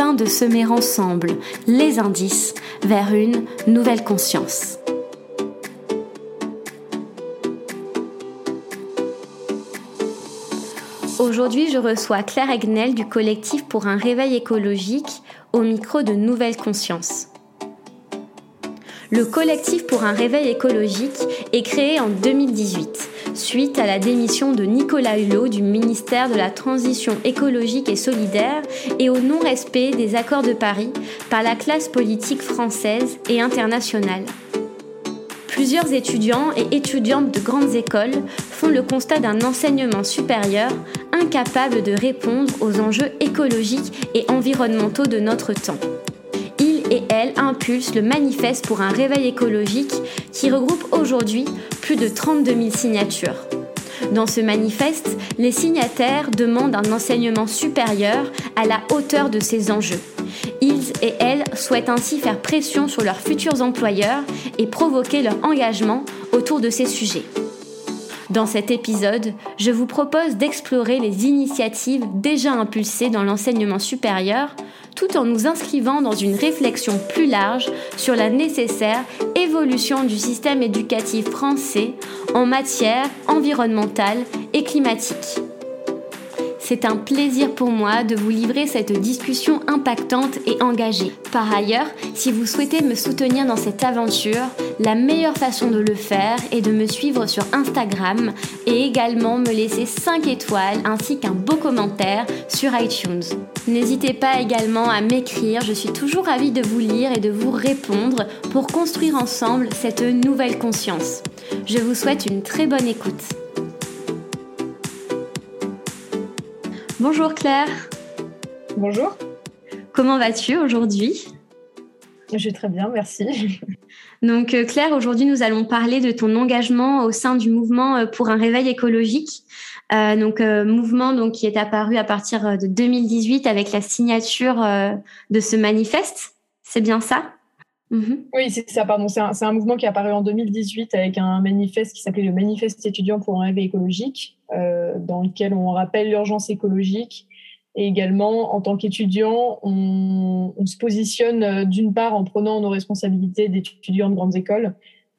de semer ensemble les indices vers une nouvelle conscience. Aujourd'hui, je reçois Claire Egnel du collectif pour un réveil écologique au micro de Nouvelle Conscience. Le collectif pour un réveil écologique est créé en 2018 suite à la démission de Nicolas Hulot du ministère de la Transition écologique et solidaire et au non-respect des accords de Paris par la classe politique française et internationale. Plusieurs étudiants et étudiantes de grandes écoles font le constat d'un enseignement supérieur incapable de répondre aux enjeux écologiques et environnementaux de notre temps et elle impulse le manifeste pour un réveil écologique qui regroupe aujourd'hui plus de 32 000 signatures. Dans ce manifeste, les signataires demandent un enseignement supérieur à la hauteur de ces enjeux. Ils et elles souhaitent ainsi faire pression sur leurs futurs employeurs et provoquer leur engagement autour de ces sujets. Dans cet épisode, je vous propose d'explorer les initiatives déjà impulsées dans l'enseignement supérieur tout en nous inscrivant dans une réflexion plus large sur la nécessaire évolution du système éducatif français en matière environnementale et climatique. C'est un plaisir pour moi de vous livrer cette discussion impactante et engagée. Par ailleurs, si vous souhaitez me soutenir dans cette aventure, la meilleure façon de le faire est de me suivre sur Instagram et également me laisser 5 étoiles ainsi qu'un beau commentaire sur iTunes. N'hésitez pas également à m'écrire, je suis toujours ravie de vous lire et de vous répondre pour construire ensemble cette nouvelle conscience. Je vous souhaite une très bonne écoute. Bonjour Claire. Bonjour. Comment vas-tu aujourd'hui? Je vais très bien, merci. Donc euh, Claire, aujourd'hui nous allons parler de ton engagement au sein du mouvement euh, pour un réveil écologique. Euh, donc mouvement donc qui est apparu à partir de 2018 avec la signature de ce manifeste. C'est bien ça? Mhm. Oui, c'est ça, pardon. C'est un, un, mouvement qui est apparu en 2018 avec un manifeste qui s'appelait le Manifeste étudiant pour un réveil écologique. Euh, dans lequel on rappelle l'urgence écologique. Et également, en tant qu'étudiant, on, se positionne euh, d'une part en prenant nos responsabilités d'étudiants de grandes écoles,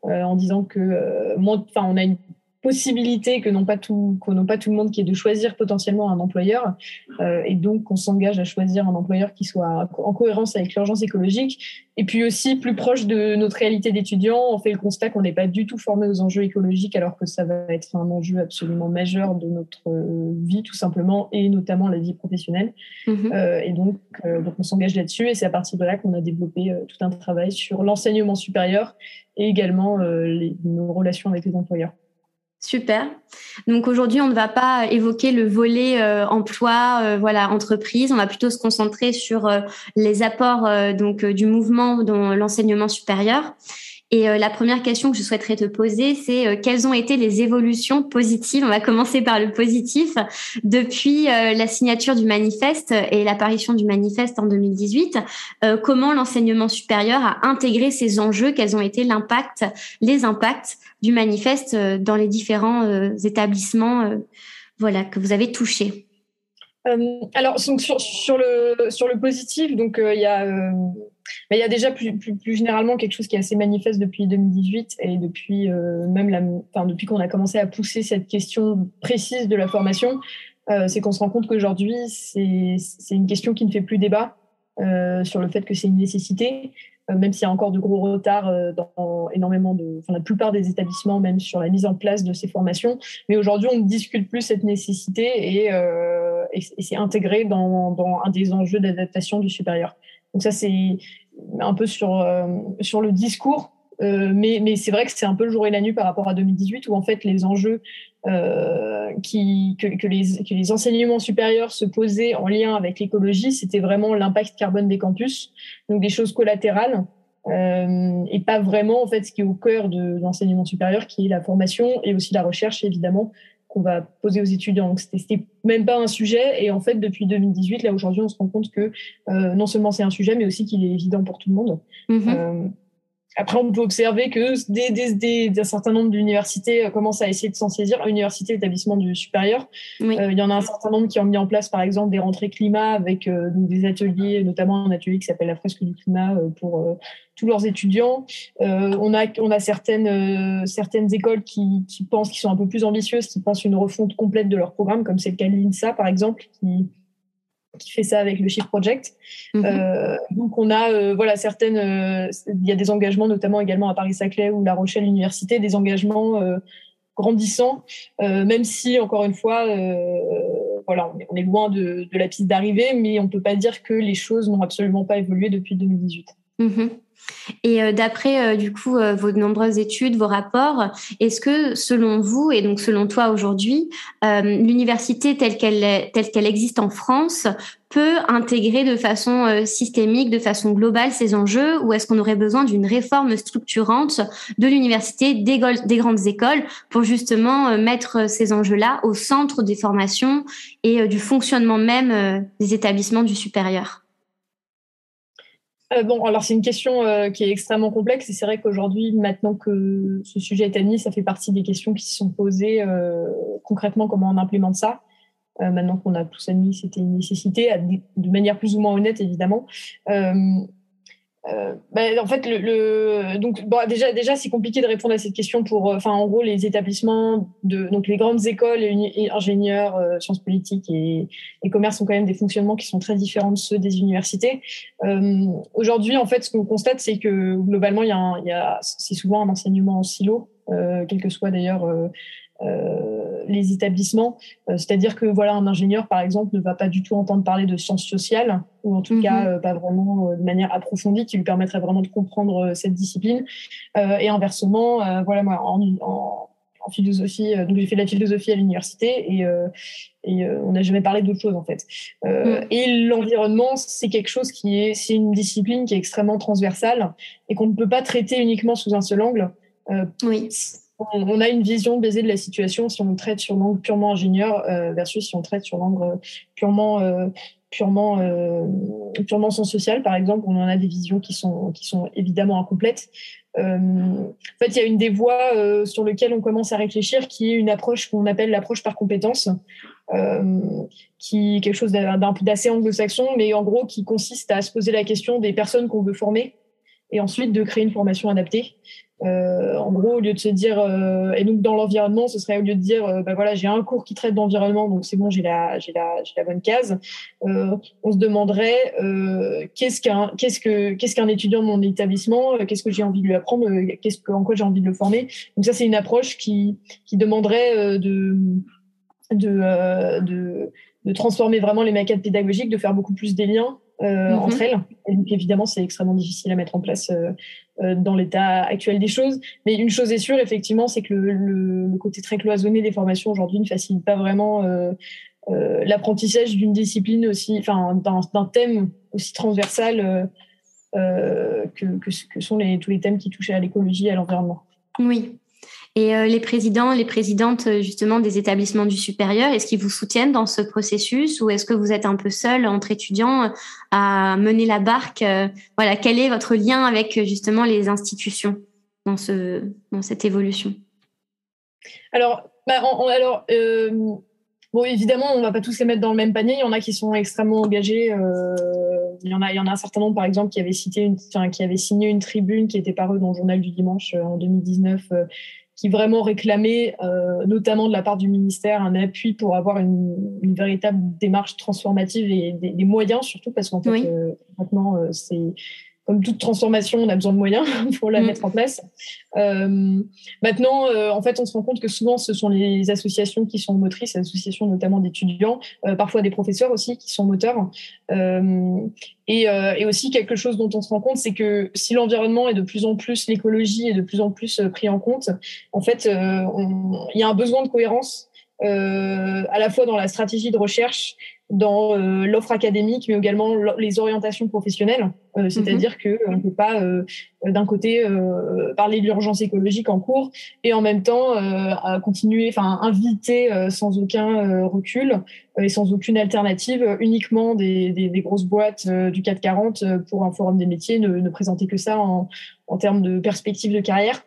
euh, en disant que enfin, on a une possibilité que non pas tout que non pas tout le monde qui est de choisir potentiellement un employeur euh, et donc qu'on s'engage à choisir un employeur qui soit en cohérence avec l'urgence écologique et puis aussi plus proche de notre réalité d'étudiants on fait le constat qu'on n'est pas du tout formé aux enjeux écologiques alors que ça va être un enjeu absolument majeur de notre vie tout simplement et notamment la vie professionnelle. Mm-hmm. euh, et donc euh, donc on s'engage là-dessus et c'est à partir de là qu'on a développé tout un travail sur l'enseignement supérieur et également les, nos relations avec les employeurs Super. Donc aujourd'hui, on ne va pas évoquer le volet euh, emploi, euh, voilà, entreprise. On va plutôt se concentrer sur euh, les apports donc du mouvement dans l'enseignement supérieur. Et la première question que je souhaiterais te poser, c'est quelles ont été les évolutions positives On va commencer par le positif depuis la signature du manifeste et l'apparition du manifeste en 2018. comment l'enseignement supérieur a intégré ces enjeux? Quels ont été l'impact, les impacts du manifeste euh, dans les différents euh, établissements euh, voilà, que vous avez touchés? Alors sur, le, sur le positif, donc il y a il y a déjà plus, plus, généralement quelque chose qui est assez manifeste depuis 2018 et depuis même la, enfin, depuis qu'on a commencé à pousser cette question précise de la formation, c'est qu'on se rend compte qu'aujourd'hui c'est une question qui ne fait plus débat sur le fait que c'est une nécessité. Euh, même s'il y a encore de gros retards euh, dans énormément de, enfin, la plupart des établissements, même sur la mise en place de ces formations. Mais aujourd'hui, on ne discute plus cette nécessité et, euh, et, c'est intégré dans, un des enjeux d'adaptation du supérieur. Donc ça, c'est un peu sur, sur le discours mais, mais c'est vrai que c'est un peu le jour et la nuit par rapport à 2018 où en fait les enjeux qui, que, les, enseignements supérieurs se posaient en lien avec l'écologie, c'était vraiment l'impact carbone des campus, donc des choses collatérales. Euh, et pas vraiment en fait ce qui est au cœur de l'enseignement supérieur, qui est la formation et aussi la recherche évidemment qu'on va poser aux étudiants. Donc c'était même pas un sujet et en fait depuis 2018 là aujourd'hui on se rend compte que euh, non seulement c'est un sujet mais aussi qu'il est évident pour tout le monde. Mm-hmm. euh, après, on peut observer que des, des, des, un certain nombre d'universités euh, commencent à essayer de s'en saisir. Université, établissement du supérieur. Euh, il y en a un certain nombre qui ont mis en place, par exemple, des rentrées climat avec euh, des ateliers, notamment un atelier qui s'appelle la fresque du climat pour tous leurs étudiants. on a, on a certaines, certaines écoles qui, qui pensent, qui sont un peu plus ambitieuses, qui pensent une refonte complète de leur programme, comme c'est le cas de l'INSA, par exemple, qui qui fait ça avec le Shift Project. Mhm. Euh, donc on a euh, voilà certaines, euh, il y a des engagements notamment également à Paris-Saclay ou La Rochelle Université, des engagements grandissants, même si encore une fois, voilà, on est, loin de, de, la piste d'arrivée, mais on peut pas dire que les choses n'ont absolument pas évolué depuis 2018. Et euh, d'après euh, du coup euh, vos nombreuses études, vos rapports, est-ce que selon vous et donc selon toi aujourd'hui, l'université telle qu'elle telle qu'elle existe en France peut intégrer de façon systémique, de façon globale ces enjeux, ou est-ce qu'on aurait besoin d'une réforme structurante de l'université, des, des, grandes écoles, pour justement mettre ces enjeux-là au centre des formations et du fonctionnement même des établissements du supérieur? Euh, bon, alors c'est une question euh, qui est extrêmement complexe et c'est vrai qu'aujourd'hui, maintenant que ce sujet est admis, ça fait partie des questions qui se sont posées euh, concrètement comment on implémente ça. maintenant qu'on a tous admis c'était une nécessité, de manière plus ou moins honnête évidemment. Euh, ben, en fait, le, le donc bon, déjà, déjà, c'est compliqué de répondre à cette question pour, euh, enfin, en gros, les établissements de, donc les grandes écoles et, ingénieurs, euh, sciences politiques et, et commerce sont quand même des fonctionnements qui sont très différents de ceux des universités. Euh, Aujourd'hui, en fait, ce qu'on constate, c'est que globalement, il y a, a c'est souvent un enseignement en silo, quel que soit d'ailleurs euh, les établissements. Euh, c'est-à-dire que voilà, un ingénieur, par exemple, ne va pas du tout entendre parler de sciences sociales, ou en tout mhm. cas euh, pas vraiment de manière approfondie, qui lui permettrait vraiment de comprendre cette discipline. et inversement, voilà, moi, en, en, en philosophie, donc j'ai fait de la philosophie à l'université et, et on n'a jamais parlé d'autre chose en fait. Et l'environnement, c'est quelque chose qui est, c'est une discipline qui est extrêmement transversale et qu'on ne peut pas traiter uniquement sous un seul angle. oui on a une vision baisée de la situation si on traite sur l'angle purement ingénieur euh, versus si on traite sur l'angle purement euh, purement euh, purement sens social. Par exemple on en a des visions qui sont qui sont évidemment incomplètes. En fait il y a une des voies sur lesquelles on commence à réfléchir qui est une approche qu'on appelle l'approche par compétence qui est quelque chose d'assez anglo-saxon mais en gros qui consiste à se poser la question des personnes qu'on veut former et ensuite de créer une formation adaptée euh, en gros, au lieu de se dire, euh, et donc dans l'environnement, ce serait au lieu de dire, euh, bah voilà, j'ai un cours qui traite d'environnement, donc c'est bon, j'ai la, j'ai la, j'ai la bonne case. Euh, on se demanderait qu'est-ce qu'un, qu'est-ce que, qu'est-ce qu'un étudiant de mon établissement, qu'est-ce que j'ai envie de lui apprendre, qu'est-ce que, en quoi j'ai envie de le former. Donc ça, c'est une approche qui, qui demanderait de, de, de, de transformer vraiment les maquettes pédagogiques, de faire beaucoup plus des liens euh, entre mhm. elles. Et donc, évidemment, c'est extrêmement difficile à mettre en place euh, dans l'état actuel des choses. Mais une chose est sûre, effectivement, c'est que le, côté très cloisonné des formations aujourd'hui ne facilite pas vraiment l'apprentissage d'une discipline aussi, enfin, d'un thème aussi transversal que, sont tous les thèmes qui touchent à l'écologie et à l'environnement. Oui, et euh, les présidents, les présidentes euh, justement des établissements du supérieur, est-ce qu'ils vous soutiennent dans ce processus ou est-ce que vous êtes un peu seul entre étudiants euh, à mener la barque Voilà, quel est votre lien avec justement les institutions dans ce dans cette évolution? Alors, bah. Bon, évidemment, on va pas tous les mettre dans le même panier. Il y en a qui sont extrêmement engagés. Y en a, il y en a un certain nombre, par exemple, qui avaient cité une, qui avait signé une tribune qui était parue dans le journal du dimanche en 2019, qui vraiment réclamait, euh, notamment de la part du ministère, un appui pour avoir une, une véritable démarche transformative et des, des, moyens surtout, parce qu'en fait, euh, maintenant, euh, c'est comme toute transformation, on a besoin de moyens pour la mm. mettre en place. Euh, maintenant, euh, en fait, on se rend compte que souvent, ce sont les associations qui sont motrices, associations notamment d'étudiants, euh, parfois des professeurs aussi qui sont moteurs. Et, et, aussi quelque chose dont on se rend compte, c'est que si l'environnement est de plus en plus, l'écologie est de plus en plus pris en compte, en fait, il y a un besoin de cohérence à la fois dans la stratégie de recherche dans euh, l'offre académique, mais également les orientations professionnelles. Euh, c'est-à-dire mhm. qu'on ne peut pas, euh, d'un côté, parler de l'urgence écologique en cours et en même temps continuer, enfin, inviter sans aucun recul et sans aucune alternative uniquement des, des, des grosses boîtes du 440 pour un forum des métiers, ne, ne présenter que ça en, en termes de perspective de carrière.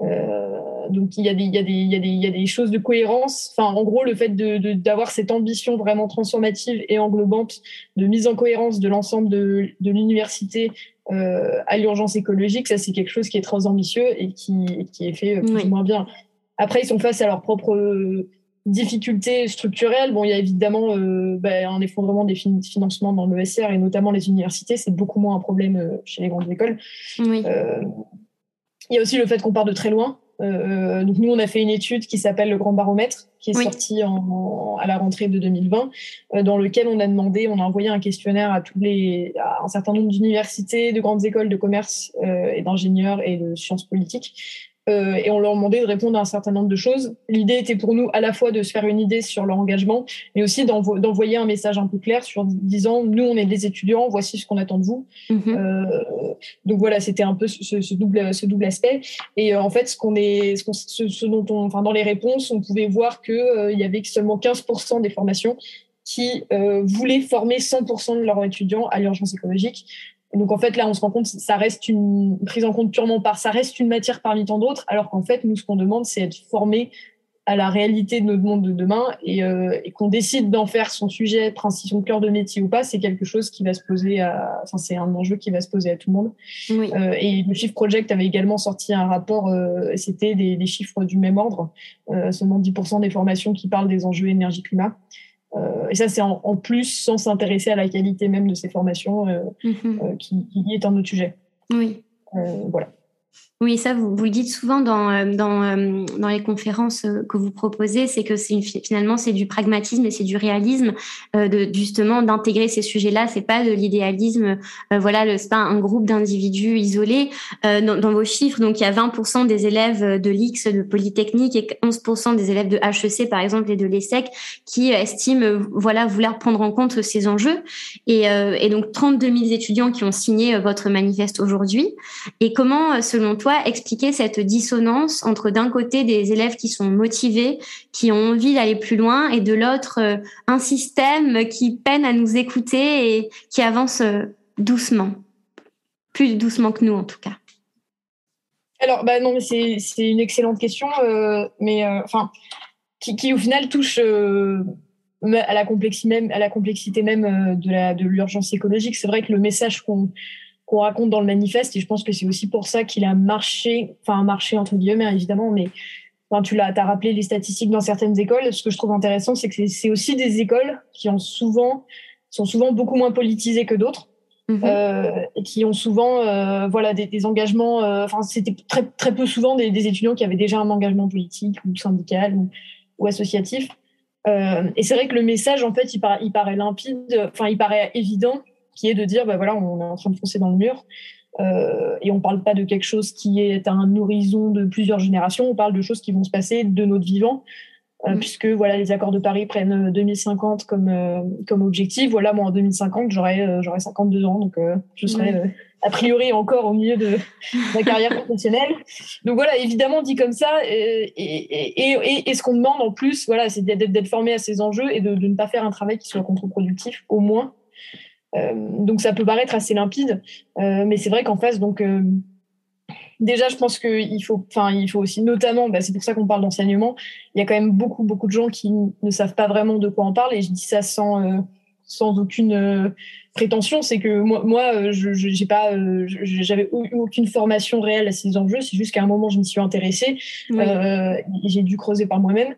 Euh, donc il y, a des, il, y a des, il, y a des, il y a des choses de cohérence. Enfin, en gros, le fait d'avoir de, cette ambition vraiment transformative et englobante de mise en cohérence de l'ensemble de, de l'université euh, à l'urgence écologique, ça c'est quelque chose qui est très ambitieux et qui, qui est fait plus ou moins bien. Après, ils sont face à leurs propres difficultés structurelles. Bon, il y a évidemment euh, bah, un effondrement des financements dans l'ESR et notamment les universités. C'est beaucoup moins un problème euh, chez les grandes écoles. Oui. Euh, il y a aussi le fait qu'on part de très loin. Euh, donc nous, on a fait une étude qui s'appelle le Grand Baromètre, qui est sortie en, à la rentrée de 2020, euh, dans lequel on a demandé, on a envoyé un questionnaire à tous les, à un certain nombre d'universités, de grandes écoles de commerce euh, et d'ingénieurs et de sciences politiques, euh, et on leur demandait de répondre à un certain nombre de choses. L'idée était pour nous à la fois de se faire une idée sur leur engagement, mais aussi d'envoyer un message un peu clair sur disant nous on est des étudiants, voici ce qu'on attend de vous. Mhm. euh, donc voilà, c'était un peu ce, ce, double ce double aspect. Et euh, en fait, ce qu'on est, ce, ce, ce, dont on, enfin dans les réponses, on pouvait voir que il y avait seulement 15% des formations qui voulaient former 100% de leurs étudiants à l'urgence écologique donc en fait là, on se rend compte, ça reste une prise en compte purement par, ça reste une matière parmi tant d'autres, alors qu'en fait nous, ce qu'on demande, c'est être formé à la réalité de notre monde de demain et, euh, et qu'on décide d'en faire son sujet, son cœur de métier ou pas, c'est quelque chose qui va se poser à, enfin c'est un enjeu qui va se poser à tout le monde. Oui. Euh, et le Chiffre Project avait également sorti un rapport, euh, c'était des, des, chiffres du même ordre, seulement 10% des formations qui parlent des enjeux énergie-climat. Euh, et ça, c'est en, plus sans s'intéresser à la qualité même de ces formations, euh, mhm. euh, qui, qui, est un autre sujet. Oui. voilà. Oui, ça, vous, le dites souvent dans, euh, euh, dans les conférences euh, que vous proposez, c'est que c'est finalement c'est du pragmatisme et c'est du réalisme, justement d'intégrer ces sujets-là. C'est pas de l'idéalisme. voilà, c'est pas un groupe d'individus isolés. Dans, vos chiffres, donc il y a 20% des élèves de l'X de Polytechnique et 11% des élèves de HEC par exemple et de l'ESSEC qui estiment voilà vouloir prendre en compte ces enjeux. Et, et donc 32 000 étudiants qui ont signé votre manifeste aujourd'hui. Et comment, selon toi expliquer cette dissonance entre d'un côté des élèves qui sont motivés, qui ont envie d'aller plus loin, et de l'autre euh, un système qui peine à nous écouter et qui avance euh, doucement, plus doucement que nous en tout cas. Alors, bah non, mais c'est une excellente question, euh, mais enfin, qui, au final touche à la complexité même, à la complexité même de l'urgence de écologique. C'est vrai que le message qu'on qu'on raconte dans le manifeste. Et je pense que c'est aussi pour ça qu'il a marché, enfin marché entre guillemets évidemment, mais enfin, tu l'as, as rappelé les statistiques dans certaines écoles. Ce que je trouve intéressant, c'est que c'est aussi des écoles qui ont souvent sont souvent beaucoup moins politisées que d'autres. Mhm. Euh, et qui ont souvent euh, voilà des, des engagements euh, enfin c'était très très peu souvent des, des, étudiants qui avaient déjà un engagement politique ou syndical ou, ou associatif et c'est vrai que le message en fait il paraît limpide enfin il paraît évident qui est de dire, bah voilà, on est en train de foncer dans le mur. Euh, et on parle pas de quelque chose qui est un horizon de plusieurs générations, on parle de choses qui vont se passer de notre vivant, euh, mm. puisque voilà, les accords de Paris prennent 2050 comme euh, comme objectif. Voilà, moi en 2050, j'aurai euh, j'aurai 52 ans, donc je serai a priori encore au milieu de ma carrière professionnelle. Donc voilà, évidemment dit comme ça, et, et, et, et ce qu'on demande en plus, voilà, c'est d'être formé à ces enjeux et de, de ne pas faire un travail qui soit contre-productif, au moins donc ça peut paraître assez limpide, euh, mais c'est vrai qu'en face, donc euh, déjà, je pense qu'il faut, enfin, il faut aussi, notamment, bah, c'est pour ça qu'on parle d'enseignement. Il y a quand même beaucoup, beaucoup de gens qui ne savent pas vraiment de quoi on parle, et je dis ça sans, sans aucune prétention. C'est que moi, moi, je, j'ai pas, j'avais aucune formation réelle à ces enjeux. C'est juste qu'à un moment, je m'y suis intéressée. j'ai dû creuser par moi-même,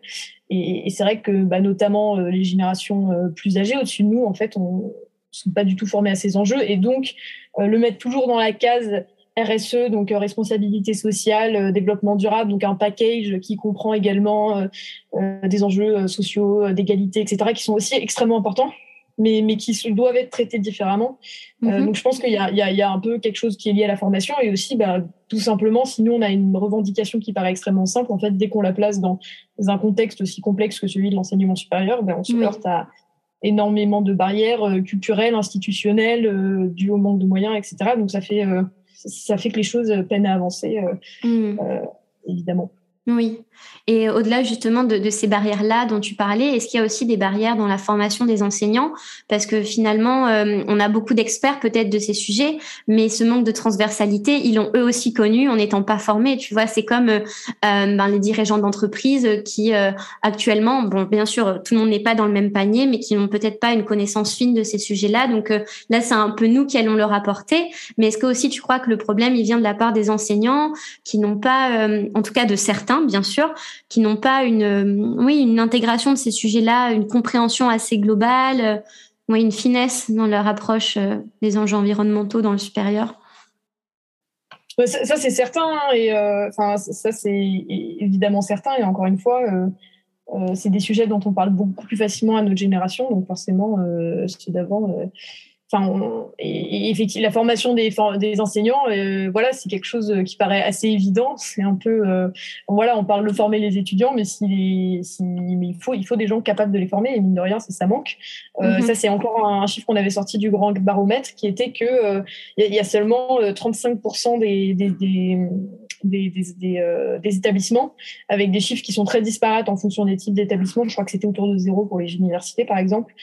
et, et c'est vrai que, bah, notamment les générations plus âgées au-dessus de nous, en fait, on sont pas du tout formés à ces enjeux. Et donc, le mettre toujours dans la case RSE, donc responsabilité sociale, développement durable, donc un package qui comprend également des enjeux sociaux, d'égalité, etc., qui sont aussi extrêmement importants mais, mais qui doivent être traités différemment. Euh, mhm. donc je pense qu'il y, y, y a, un peu quelque chose qui est lié à la formation et aussi bah, tout simplement, si nous on a une revendication qui paraît extrêmement simple, en fait, dès qu'on la place dans un contexte aussi complexe que celui de l'enseignement supérieur, ben, on se heurte à énormément de barrières euh, culturelles, institutionnelles, euh, dues au manque de moyens, etc. Donc ça fait, euh, ça fait que les choses peinent à avancer, mhm. évidemment. Oui. Et au-delà justement de, ces barrières-là dont tu parlais, est-ce qu'il y a aussi des barrières dans la formation des enseignants? Parce que finalement, euh, on a beaucoup d'experts peut-être de ces sujets, mais ce manque de transversalité, ils l'ont eux aussi connu en n'étant pas formés. Tu vois, c'est comme euh, euh, ben, les dirigeants d'entreprise qui actuellement, bon, bien sûr, tout le monde n'est pas dans le même panier, mais qui n'ont peut-être pas une connaissance fine de ces sujets-là. Donc là, c'est un peu nous qui allons leur apporter. Mais est-ce que aussi tu crois que le problème, il vient de la part des enseignants qui n'ont pas, en tout cas de certains, bien sûr, qui n'ont pas une, euh, oui, une intégration de ces sujets-là, une compréhension assez globale, euh, oui, une finesse dans leur approche euh, des enjeux environnementaux dans le supérieur. Ça, c'est certain, hein, et ça, c'est évidemment certain, et encore une fois, c'est des sujets dont on parle beaucoup plus facilement à notre génération, donc forcément, ceux d'avant Enfin, et, effectivement, la formation des, des enseignants, euh, voilà, c'est quelque chose qui paraît assez évident. C'est un peu, euh, voilà, on parle de former les étudiants, mais, si, si mais il faut, il faut des gens capables de les former. Et mine de rien, ça, ça manque. Euh, mhm. Ça, c'est encore un, chiffre qu'on avait sorti du grand baromètre, qui était que il y, a seulement 35% des, des, des des, des, des, établissements avec des chiffres qui sont très disparates en fonction des types d'établissements. Je crois que c'était autour de zéro pour les universités, par exemple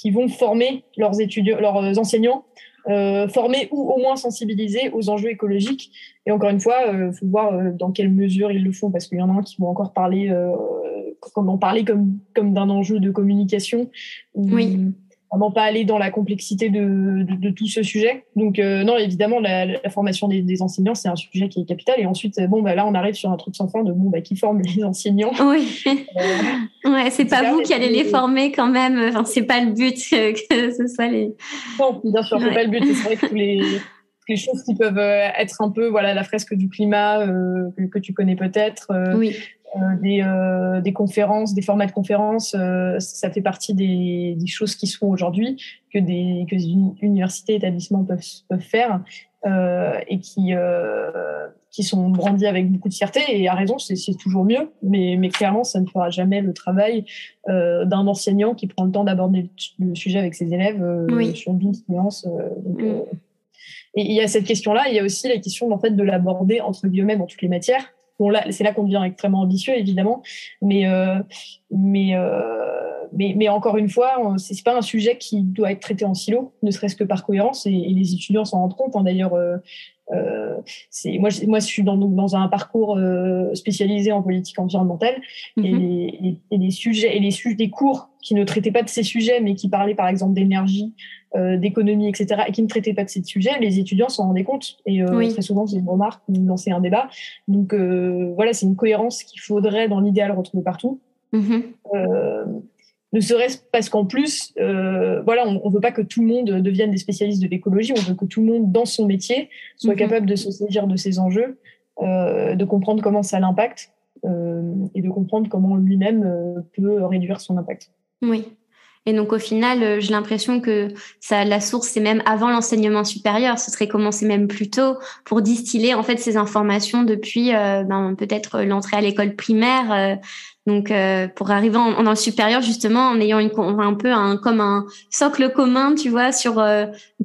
qui vont former leurs étudiants, leurs enseignants, euh, former ou au moins sensibiliser aux enjeux écologiques. Et encore une fois, il euh, faut voir euh, dans quelle mesure ils le font, parce qu'il y en a qui vont encore parler, comment parler comme, comme d'un enjeu de communication. oui vraiment pas aller dans la complexité de, de, tout ce sujet. Donc euh, non, évidemment, la, formation des, enseignants, c'est un sujet qui est capital. Et ensuite, bon, bah, là, on arrive sur un truc sans fin de bon, bah, qui forme les enseignants Oui. Euh, ouais, c'est pas vous qui allez les former quand même. Enfin, c'est pas le but que ce soit les. Non, bien sûr, c'est pas le but. C'est vrai que les les choses qui peuvent euh, être un peu voilà la fresque du climat que, que, tu connais peut-être oui. Euh, des, euh, des, conférences, des formats de conférences, euh, ça fait partie des, des choses qui se font aujourd'hui, que des que les universités, établissements peuvent, peuvent faire et qui, qui sont brandis avec beaucoup de fierté. Et à raison, c'est toujours mieux, mais, mais clairement, ça ne fera jamais le travail d'un enseignant qui prend le temps d'aborder le sujet avec ses élèves oui. sur une séance. Mm. et il y a cette question-là, il y a aussi la question en fait, de l'aborder entre guillemets dans toutes les matières c'est là qu'on devient extrêmement ambitieux, évidemment. Mais, euh, mais, euh, mais, mais, encore une fois, c'est pas un sujet qui doit être traité en silo, ne serait-ce que par cohérence. Et, les étudiants s'en rendent compte. Hein. D'ailleurs, euh, c'est moi, je, moi, je suis dans, dans un parcours spécialisé en politique environnementale et, mm-hmm. et, les sujets et les sujets des cours qui ne traitaient pas de ces sujets, mais qui parlaient par exemple d'énergie, euh, d'économie, etc., et qui ne traitaient pas de ces sujets, les étudiants s'en rendaient compte. Et euh, très souvent, c'est une remarque ou lancer un débat. Donc euh, voilà, c'est une cohérence qu'il faudrait, dans l'idéal, retrouver partout. Mm-hmm. Ne serait-ce parce qu'en plus, voilà, on ne veut pas que tout le monde devienne des spécialistes de l'écologie, on veut que tout le monde, dans son métier, soit mhm. capable de se saisir de ces enjeux, de comprendre comment ça l'impacte euh, et de comprendre comment lui-même euh, peut réduire son impact. Oui. Et donc au final, euh, j'ai l'impression que ça, la source, c'est même avant l'enseignement supérieur. Ce serait commencer même plus tôt pour distiller en fait ces informations depuis euh, ben, peut-être l'entrée à l'école primaire. Donc, euh, pour arriver en, le supérieur, justement, en ayant une, un peu un, comme un socle commun, tu vois, sur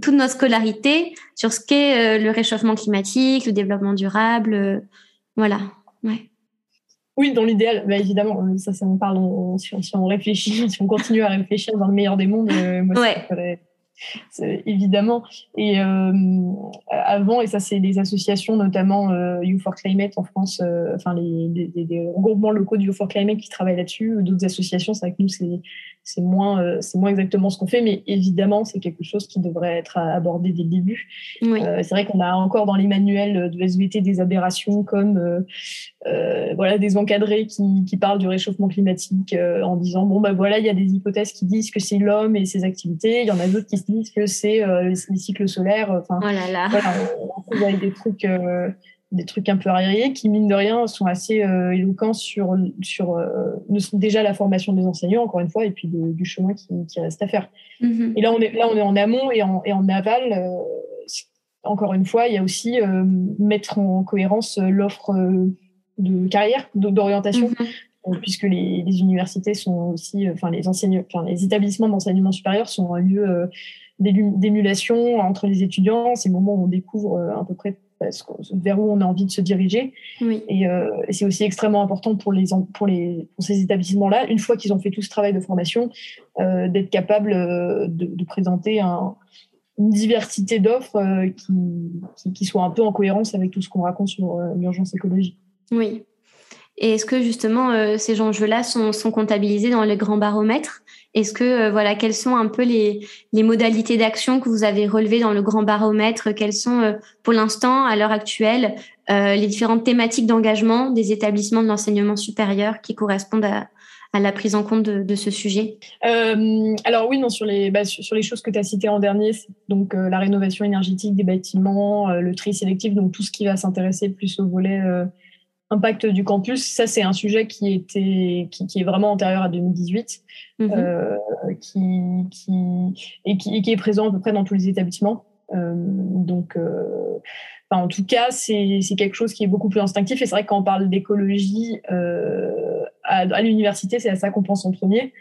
toute notre scolarité, sur ce qu'est le réchauffement climatique, le développement durable. voilà. Ouais. Oui, dans l'idéal, bah, évidemment, ça, ça on parle, si, on, réfléchit, si on continue à réfléchir dans le meilleur des mondes, moi, ouais évidemment. Et euh, avant, et ça c'est les associations, notamment euh, You for Climate en France, euh, enfin les, les, les, regroupements locaux du You for Climate qui travaillent là-dessus, d'autres associations, c'est avec nous c'est c'est moins, c'est moins exactement ce qu'on fait, mais évidemment, c'est quelque chose qui devrait être abordé dès le début. c'est vrai qu'on a encore dans les manuels de SVT des aberrations comme voilà, des encadrés qui, qui, parlent du réchauffement climatique en disant bon, ben voilà, il y a des hypothèses qui disent que c'est l'homme et ses activités, il y en a d'autres qui se disent que c'est les, cycles solaires. Enfin, oh là là. Voilà, on, on, des trucs des trucs un peu arriérés qui, mine de rien, sont assez euh, éloquents sur, sur euh, déjà la formation des enseignants, encore une fois, et puis du chemin qui, qui, reste à faire. Mm-hmm. Et là on, est, là, on est en amont et en, et en aval. Euh, encore une fois, il y a aussi mettre en cohérence l'offre de carrière, d'orientation. Mm-hmm. puisque les, les, universités sont aussi, enfin les enfin les établissements d'enseignement supérieur sont un lieu d'émulation entre les étudiants. C'est le moment où on découvre à peu près vers où on a envie de se diriger. Oui. Euh, et, c'est aussi extrêmement important pour, les, pour, les, pour ces établissements-là, une fois qu'ils ont fait tout ce travail de formation, euh, d'être capable euh, de, présenter un, une diversité d'offres qui, qui, soit un peu en cohérence avec tout ce qu'on raconte sur l'urgence écologique. Oui. Et est-ce que justement ces enjeux-là sont, sont comptabilisés dans le grand baromètre? Est-ce que euh, voilà, quelles sont un peu les, modalités d'action que vous avez relevées dans le grand baromètre? Quelles sont euh, pour l'instant, à l'heure actuelle, euh, les différentes thématiques d'engagement des établissements de l'enseignement supérieur qui correspondent à, la prise en compte de, ce sujet? Alors oui, non, sur les, bah, sur, les choses que tu as citées en dernier, donc la rénovation énergétique des bâtiments, le tri sélectif, donc tout ce qui va s'intéresser plus au volet impact du campus, ça c'est un sujet qui était qui, est vraiment antérieur à 2018, mhm. euh, qui, qui, et qui, est présent à peu près dans tous les établissements. Euh, donc, euh, en tout cas, c'est quelque chose qui est beaucoup plus instinctif. Et c'est vrai que quand on parle d'écologie à, l'université, c'est à ça qu'on pense en premier.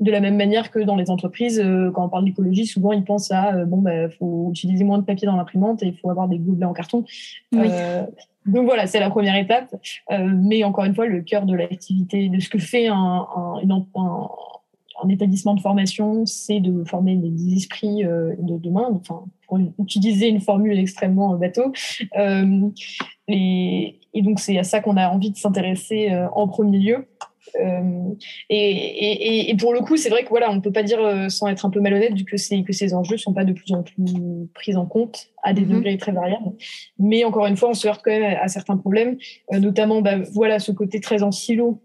De la même manière que dans les entreprises, quand on parle d'écologie, souvent ils pensent à bon, bah, faut utiliser moins de papier dans l'imprimante et il faut avoir des gobelets en carton. Oui. Donc voilà, c'est la première étape. Euh, mais encore une fois, le cœur de l'activité, de ce que fait un, établissement de formation, c'est de former des esprits euh, de demain. Enfin, pour utiliser une formule extrêmement bateau. Euh, et, et, donc c'est à ça qu'on a envie de s'intéresser en premier lieu. Euh, et, et, pour le coup, c'est vrai que voilà, on ne peut pas dire euh, sans être un peu malhonnête que, que ces enjeux ne sont pas de plus en plus pris en compte à des mhm. degrés très variables. Mais encore une fois, on se heurte quand même à, certains problèmes, euh, notamment bah, voilà ce côté très en silo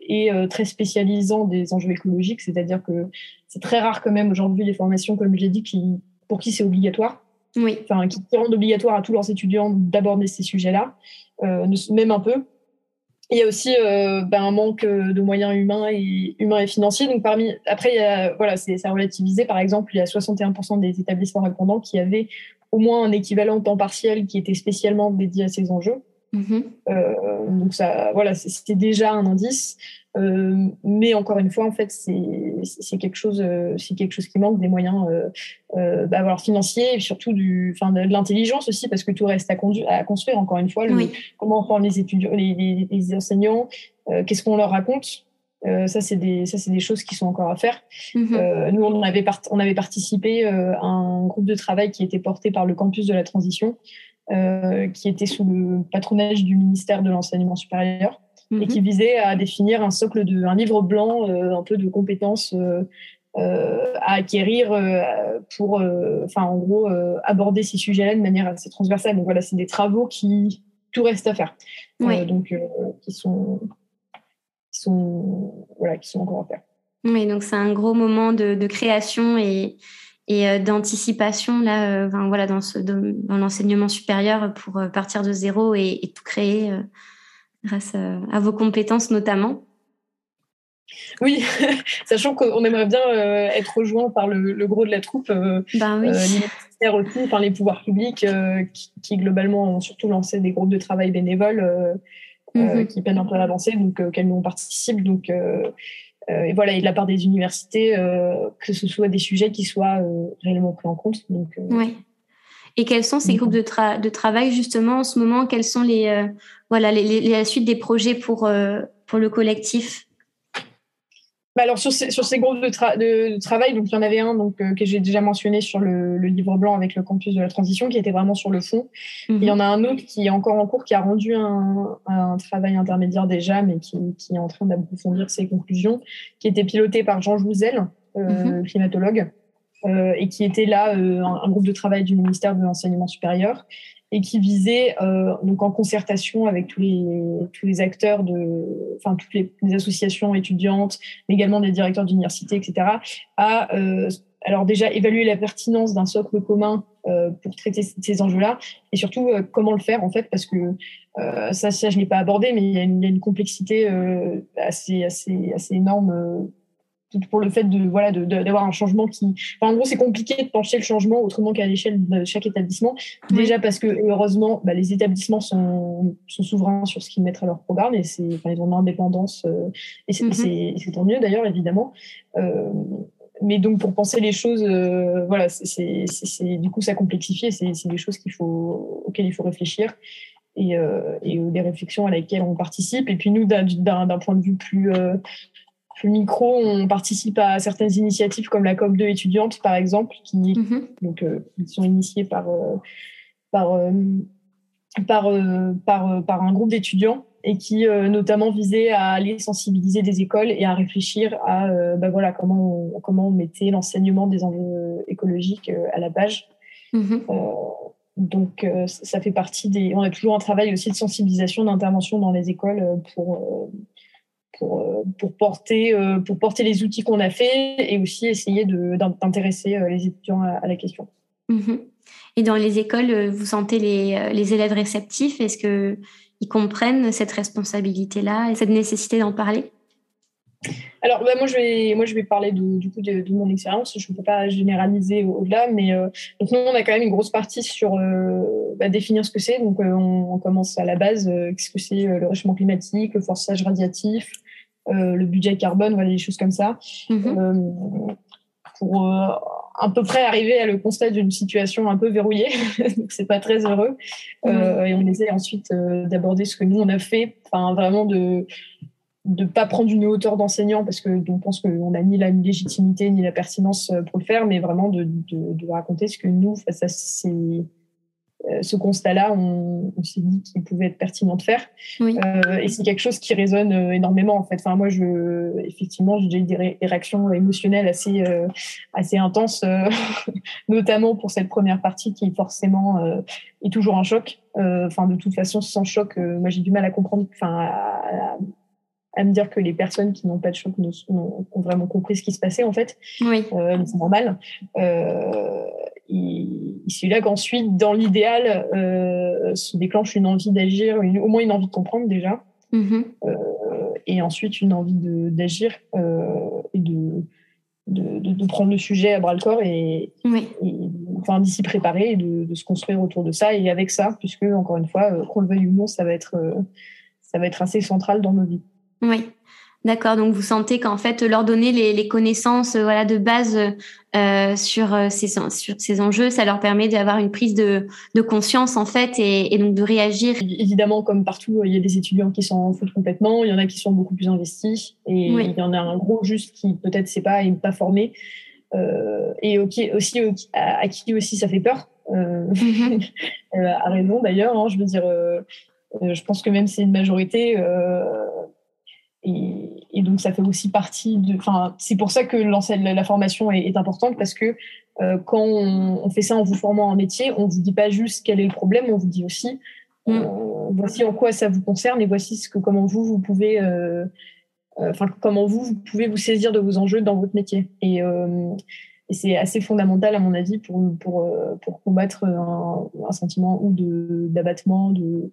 et très spécialisant des enjeux écologiques, c'est-à-dire que c'est très rare quand même aujourd'hui les formations, comme j'ai dit, qui, pour qui c'est obligatoire. Oui. Enfin, qui rendent obligatoire à tous leurs étudiants d'aborder ces sujets-là, même un peu. Il y a aussi euh, ben, un manque de moyens humains et, humains et financiers. Donc parmi, après, il y a, voilà, c'est relativisé. Par exemple, il y a 61% des établissements répondants qui avaient au moins un équivalent temps partiel qui était spécialement dédié à ces enjeux. Mm-hmm. Euh, donc ça, voilà, c'était déjà un indice. Euh, mais encore une fois, en fait, c'est quelque chose, euh, c'est quelque chose qui manque des moyens, bah, financiers et surtout du, enfin, de, l'intelligence aussi, parce que tout reste à, à construire. Encore une fois, comment on forme les étudiants, les, les, enseignants, qu'est-ce qu'on leur raconte. ça, c'est des, ça, c'est des choses qui sont encore à faire. Mm-hmm. nous, on avait, on avait participé à un groupe de travail qui était porté par le campus de la transition, qui était sous le patronage du ministère de l'enseignement supérieur et qui mhm. visait à définir un socle de, un livre blanc, euh, un peu de compétences euh, euh, à acquérir pour, enfin, en gros, aborder ces sujets-là de manière assez transversale. Donc voilà, c'est des travaux qui tout reste à faire, donc qui sont, qui sont, voilà, qui sont encore à faire. Oui, donc c'est un gros moment de, de création et, et d'anticipation là, voilà, dans, ce, dans l'enseignement supérieur pour partir de zéro et, et tout créer grâce à, vos compétences notamment oui, sachant qu'on aimerait bien euh, être rejoint par le, gros de la troupe, euh, ben oui. euh, aussi, enfin les pouvoirs publics euh, qui, globalement ont surtout lancé des groupes de travail bénévoles mhm. qui peinent un peu à avancer, donc auxquels nous on participe. Donc et voilà, et de la part des universités, que ce soit des sujets qui soient réellement pris en compte. Donc, oui. Et quels sont ces groupes de, de travail justement en ce moment? Quels sont les euh, voilà les, la suite des projets pour euh, pour le collectif? Bah alors sur ces, sur ces groupes de, de, travail, donc il y en avait un donc euh, que j'ai déjà mentionné sur le, le, livre blanc avec le campus de la transition qui était vraiment sur le fond. Il y en a un autre qui est encore en cours qui a rendu un, un travail intermédiaire déjà mais qui, qui est en train d'approfondir ses conclusions, qui était piloté par Jean Jouzel, euh, mhm. climatologue, euh, et qui était là un, un, groupe de travail du ministère de l'enseignement supérieur et qui visait, euh, donc en concertation avec tous les, tous les acteurs, de, enfin toutes les, associations étudiantes, mais également des directeurs d'université, etc., à euh, alors déjà évaluer la pertinence d'un socle commun euh, pour traiter ces enjeux-là, et surtout comment le faire en fait, parce que ça, ça je n'ai pas abordé, mais il y a une, il y a une complexité assez, assez, assez énorme pour le fait de voilà d'avoir un changement qui enfin, en gros c'est compliqué de pencher le changement autrement qu'à l'échelle de chaque établissement. Déjà parce que heureusement bah, les établissements sont, sont souverains sur ce qu'ils mettent à leur programme et c'est enfin, ils ont une indépendance euh, et c'est mm tant mieux d'ailleurs évidemment. Euh, mais donc pour penser les choses euh, voilà c'est du coup ça complexifie c'est des choses qu'il faut auxquelles il faut réfléchir et, et des réflexions à laquelle on participe. Et puis nous d'un point de vue plus micro, on participe à certaines initiatives comme la COP2 étudiante, par exemple, qui, mhm. donc, euh, sont initiées par, euh, par, euh, par, par, par, un groupe d'étudiants et qui notamment visaient à aller sensibiliser des écoles et à réfléchir à bah voilà, comment, on, comment on mettait l'enseignement des enjeux écologiques à la page. Mhm. donc, ça fait partie des. On a toujours un travail aussi de sensibilisation, d'intervention dans les écoles pour, pour, euh, pour, porter, euh, pour porter les outils qu'on a fait et aussi essayer d'intéresser euh, les étudiants à, la question. Mhm. Et dans les écoles, vous sentez les, les élèves réceptifs? Est-ce qu'ils comprennent cette responsabilité-là et cette nécessité d'en parler? Alors, bah, moi, je vais, moi, je vais parler de, du coup de, mon expérience. Je ne peux pas généraliser au-delà, mais donc nous, on a quand même une grosse partie sur bah, définir ce que c'est. Donc, on, on, commence à la base, qu'est-ce que c'est le réchauffement climatique, le forçage radiatif, le budget carbone, voilà des choses comme ça, mhm. euh, pour euh, à peu près arriver à le constat d'une situation un peu verrouillée. Donc c'est pas très heureux. Mhm. et on essaie ensuite d'aborder ce que nous on a fait, enfin vraiment de de pas prendre une hauteur d'enseignant parce que on pense qu'on n'a ni la légitimité ni la pertinence pour le faire, mais vraiment de, de, de raconter ce que nous face à ces euh, ce constat-là, on, s'est dit qu'il pouvait être pertinent de faire. Euh, et c'est quelque chose qui résonne euh, énormément en fait. Enfin, moi, je, effectivement, j'ai eu des, réactions émotionnelles assez, assez intenses, notamment pour cette première partie qui forcément est toujours un choc. Enfin, de toute façon, sans choc, moi, j'ai du mal à comprendre. Enfin, à, à me dire que les personnes qui n'ont pas de choc ont vraiment compris ce qui se passait en fait. Oui. Euh, c'est normal. Euh, c'est là qu'ensuite, dans l'idéal, euh, se déclenche une envie d'agir, au moins une envie de comprendre déjà, mm-hmm. euh, et ensuite une envie d'agir et de, de, de, prendre le sujet à bras le corps et, enfin d'y s'y préparer et de, de, se construire autour de ça et avec ça, puisque encore une fois, qu'on le veuille ou non, ça va être ça va être assez central dans nos vies. Oui. D'accord, donc vous sentez qu'en fait leur donner les, connaissances euh, voilà de base euh, sur euh, ces sur ces enjeux, ça leur permet d'avoir une prise de, conscience en fait et, donc de réagir. Évidemment, comme partout, il y a des étudiants qui s'en foutent complètement, il y en a qui sont beaucoup plus investis et il y en a un gros juste qui peut-être sait pas et pas formé et aussi à, qui aussi ça fait peur. Mm-hmm. à raison d'ailleurs, hein, je veux dire, je pense que même c'est une majorité et, donc, ça fait aussi partie de. Enfin, c'est pour ça que la formation est, importante parce que euh, quand on, fait ça en vous formant un métier, on vous dit pas juste quel est le problème, on vous dit aussi mm. euh, voici en quoi ça vous concerne et voici ce que comment vous vous pouvez. Euh, enfin, comment vous, vous pouvez vous saisir de vos enjeux dans votre métier. Et, et c'est assez fondamental, à mon avis, pour, pour, pour combattre un, un sentiment ou d'abattement, de,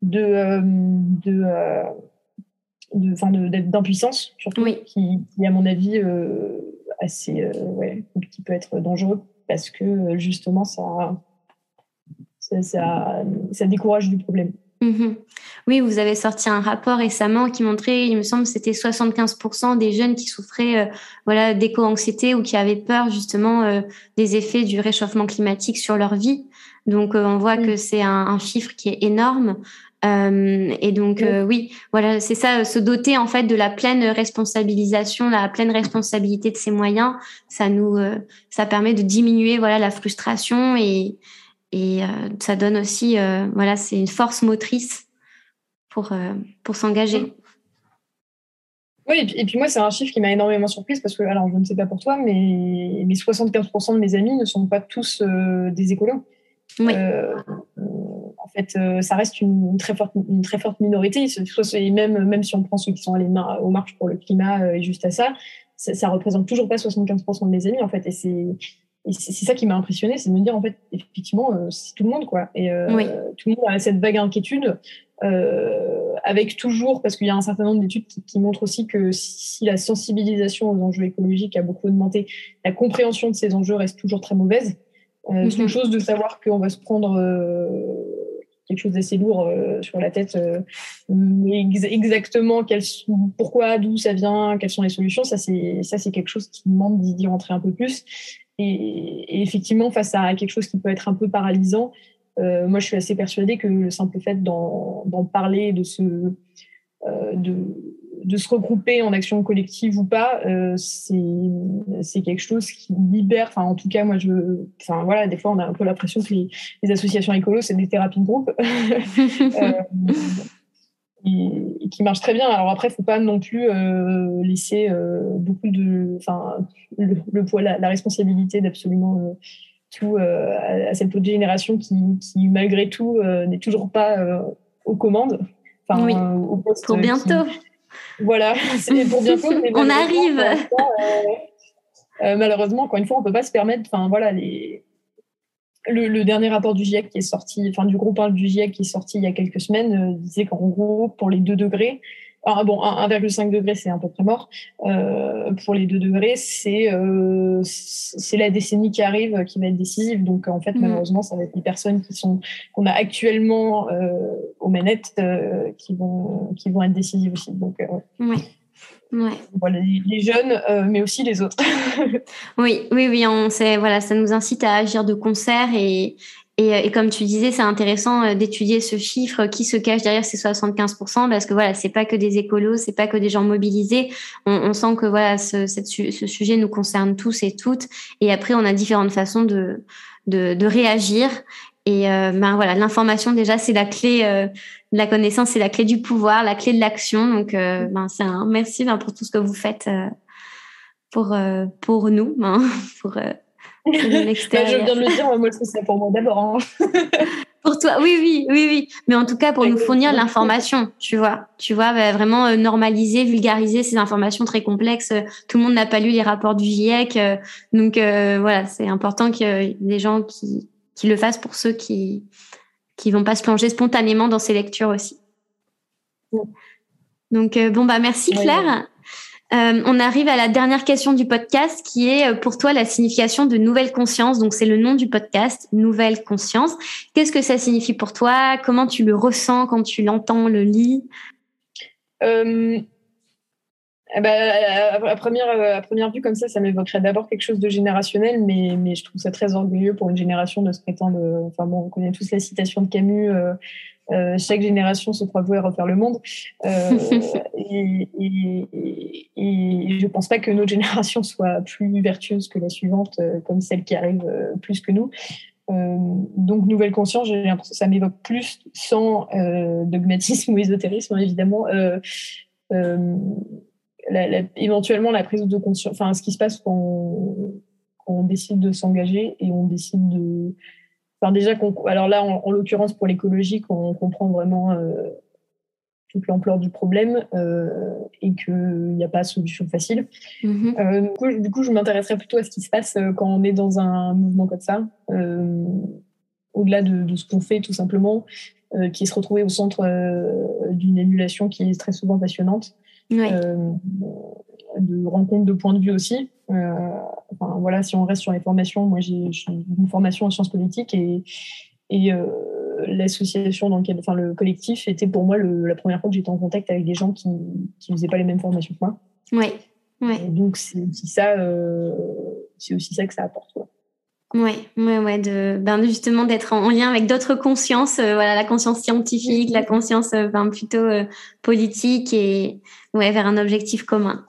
de, de, d'impuissance, surtout, qui, qui, à mon avis, euh, assez, euh, ouais, qui peut être dangereux parce que euh, justement, ça, ça, ça, décourage du problème. Mm-hmm. Oui, vous avez sorti un rapport récemment qui montrait, il me semble, c'était 75% des jeunes qui souffraient voilà d'éco-anxiété ou qui avaient peur justement des effets du réchauffement climatique sur leur vie. Donc on voit que c'est un, un, chiffre qui est énorme. Et donc oui, voilà, c'est ça, se doter en fait de la pleine responsabilisation, la pleine responsabilité de ses moyens, ça nous, ça permet de diminuer voilà la frustration et et ça donne aussi, voilà, c'est une force motrice pour pour s'engager. Oui, et puis, moi, c'est un chiffre qui m'a énormément surprise parce que, alors je ne sais pas pour toi, mais, mais 75% de mes amis ne sont pas tous euh, des écolos. Oui. Euh, en fait, euh, ça reste une, très forte, une très forte minorité. Et même, même si on prend ceux qui sont allés aux marches pour le climat et juste à ça, ça, ça représente toujours pas 75% de mes amis, en fait. Et c'est c'est ça qui m'a impressionné, c'est de me dire en fait effectivement c'est tout le monde quoi et tout le monde a cette vague inquiétude euh, avec toujours, parce qu'il y a un certain nombre d'études qui, montrent aussi que si la sensibilisation aux enjeux écologiques a beaucoup augmenté, la compréhension de ces enjeux reste toujours très mauvaise. Euh, C'est une mhm. chose de savoir qu'on va se prendre euh, quelque chose d'assez lourd euh, sur la tête, mais exactement pourquoi, d'où ça vient, quelles sont les solutions, ça c'est ça c'est quelque chose qui demande d'y rentrer un peu plus. Et, et, effectivement, face à quelque chose qui peut être un peu paralysant, euh, moi, je suis assez persuadée que le simple fait d'en parler, de se, euh, de, de, se regrouper en action collective ou pas, euh, c'est quelque chose qui libère. Enfin, en tout cas, moi, je, enfin voilà, des fois, on a un peu l'impression que les, les, associations écolo, c'est des thérapies de groupe. euh, et, qui marchent très bien. Alors après, il faut pas non plus euh, laisser beaucoup de, enfin, le, le, poids, la, la responsabilité d'absolument tout à, cette autre génération qui, qui malgré tout, n'est toujours pas aux commandes. Enfin, oui. au poste pour bientôt. Voilà, c'est pour bientôt. on arrive. malheureusement, encore une fois, on peut pas se permettre. Enfin voilà, les, le, le, dernier rapport du GIEC qui est sorti, enfin du groupe 1 du GIEC qui est sorti il y a quelques semaines, disait qu'en gros, pour les 2 degrés, bon, 1,5 degré, c'est un peu près mort. Euh, pour les 2 degrés, c'est euh, c'est la décennie qui arrive qui va être décisive. Donc, en fait, mm. malheureusement, ça va être les personnes qui sont qu'on a actuellement euh, aux manettes qui vont qui vont être décisives aussi. Donc, oui. Ouais. Voilà, les, jeunes, euh, mais aussi les autres. oui, oui, oui, on sait, voilà, ça nous incite à agir de concert et, et, et, comme tu disais, c'est intéressant euh, d'étudier ce chiffre qui se cache derrière ces 75%, parce que voilà, c'est pas que des écolos, c'est pas que des gens mobilisés. On, on sent que voilà, ce, ce, sujet nous concerne tous et toutes. Et après, on a différentes façons de, de, de réagir. Et euh, ben voilà, l'information déjà, c'est la clé. Euh, la connaissance, c'est la clé du pouvoir, la clé de l'action. Donc, euh, ben c'est un merci ben, pour tout ce que vous faites euh, pour pour nous, ben, pour bah, je viens de le dire, moi, c'est pour moi d'abord. Hein. pour toi, oui, oui, oui, oui. Mais en tout cas, pour nous fournir l'information, tu vois. Tu vois, bah, vraiment euh, normaliser, vulgariser ces informations très complexes. Tout le monde n'a pas lu les rapports du GIEC. Euh, donc, euh, voilà, c'est important qu'il y ait des gens qui, qui le fassent pour ceux qui qui vont pas se plonger spontanément dans ces lectures aussi. Donc, bon, bah, merci Claire. Euh, on arrive à la dernière question du podcast qui est euh, pour toi la signification de nouvelle conscience. Donc c'est le nom du podcast, Nouvelle conscience. Qu'est-ce que ça signifie pour toi? Comment tu le ressens quand tu l'entends, le lis? Ben, à, première, à première vue, comme ça, ça m'évoquerait d'abord quelque chose de générationnel, mais, je trouve ça très orgueilleux pour une génération de se prétendre. Enfin bon, on connaît tous la citation de Camus chaque génération se croit vouée à refaire le monde. Euh, et, et, et, je pense pas que notre génération soit plus vertueuse que la suivante, euh, comme celle qui arrive euh, plus que nous. donc, nouvelle conscience, j'ai l'impression que ça m'évoque plus, sans dogmatisme ou ésotérisme, évidemment, la, la, éventuellement la prise de conscience, enfin, ce qui se passe quand quand on décide de s'engager et on décide de déjà, alors là, en, l'occurrence pour l'écologie, on comprend vraiment euh, toute l'ampleur du problème euh, et qu'il n'y a pas de solution facile. Mm-hmm. Euh, du, coup, je m'intéresserais plutôt à ce qui se passe quand on est dans un mouvement comme ça, au-delà de, ce qu'on fait tout simplement, qui est se retrouver au centre d'une émulation qui est très souvent passionnante. De rencontres de points de vue aussi. Euh, enfin, voilà, si on reste sur les formations, moi j'ai une formation en sciences politiques et, et euh, l'association dans lequel, enfin le collectif était pour moi le, la première fois que j'étais en contact avec des gens qui ne faisaient pas les mêmes formations que moi. Oui. Ouais. donc c'est aussi ça, euh, c'est aussi ça que ça apporte. Ouais, ouais, ouais, de, ben justement d'être en, lien avec d'autres consciences, euh, voilà, la conscience scientifique, la conscience euh, ben, plutôt politique et ouais, vers un objectif commun.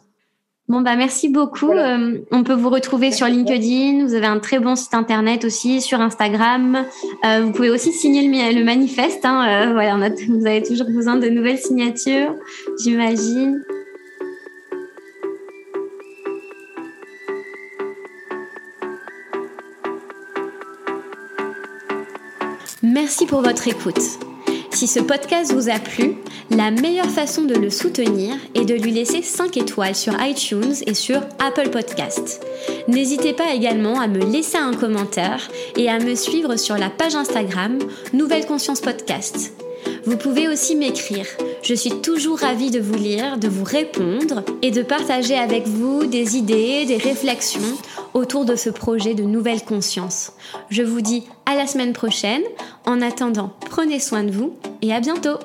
Bon bah merci beaucoup. on peut vous retrouver sur LinkedIn. Vous avez un très bon site internet aussi sur Instagram. vous pouvez aussi signer le, le manifeste. Hein, voilà, vous avez toujours besoin de nouvelles signatures, j'imagine. Merci pour votre écoute. Si ce podcast vous a plu, la meilleure façon de le soutenir est de lui laisser 5 étoiles sur iTunes et sur Apple Podcast. N'hésitez pas également à me laisser un commentaire et à me suivre sur la page Instagram Nouvelle Conscience Podcast. Vous pouvez aussi m'écrire. Je suis toujours ravie de vous lire, de vous répondre et de partager avec vous des idées, des réflexions autour de ce projet de nouvelle conscience. Je vous dis à la semaine prochaine. En attendant, prenez soin de vous et à bientôt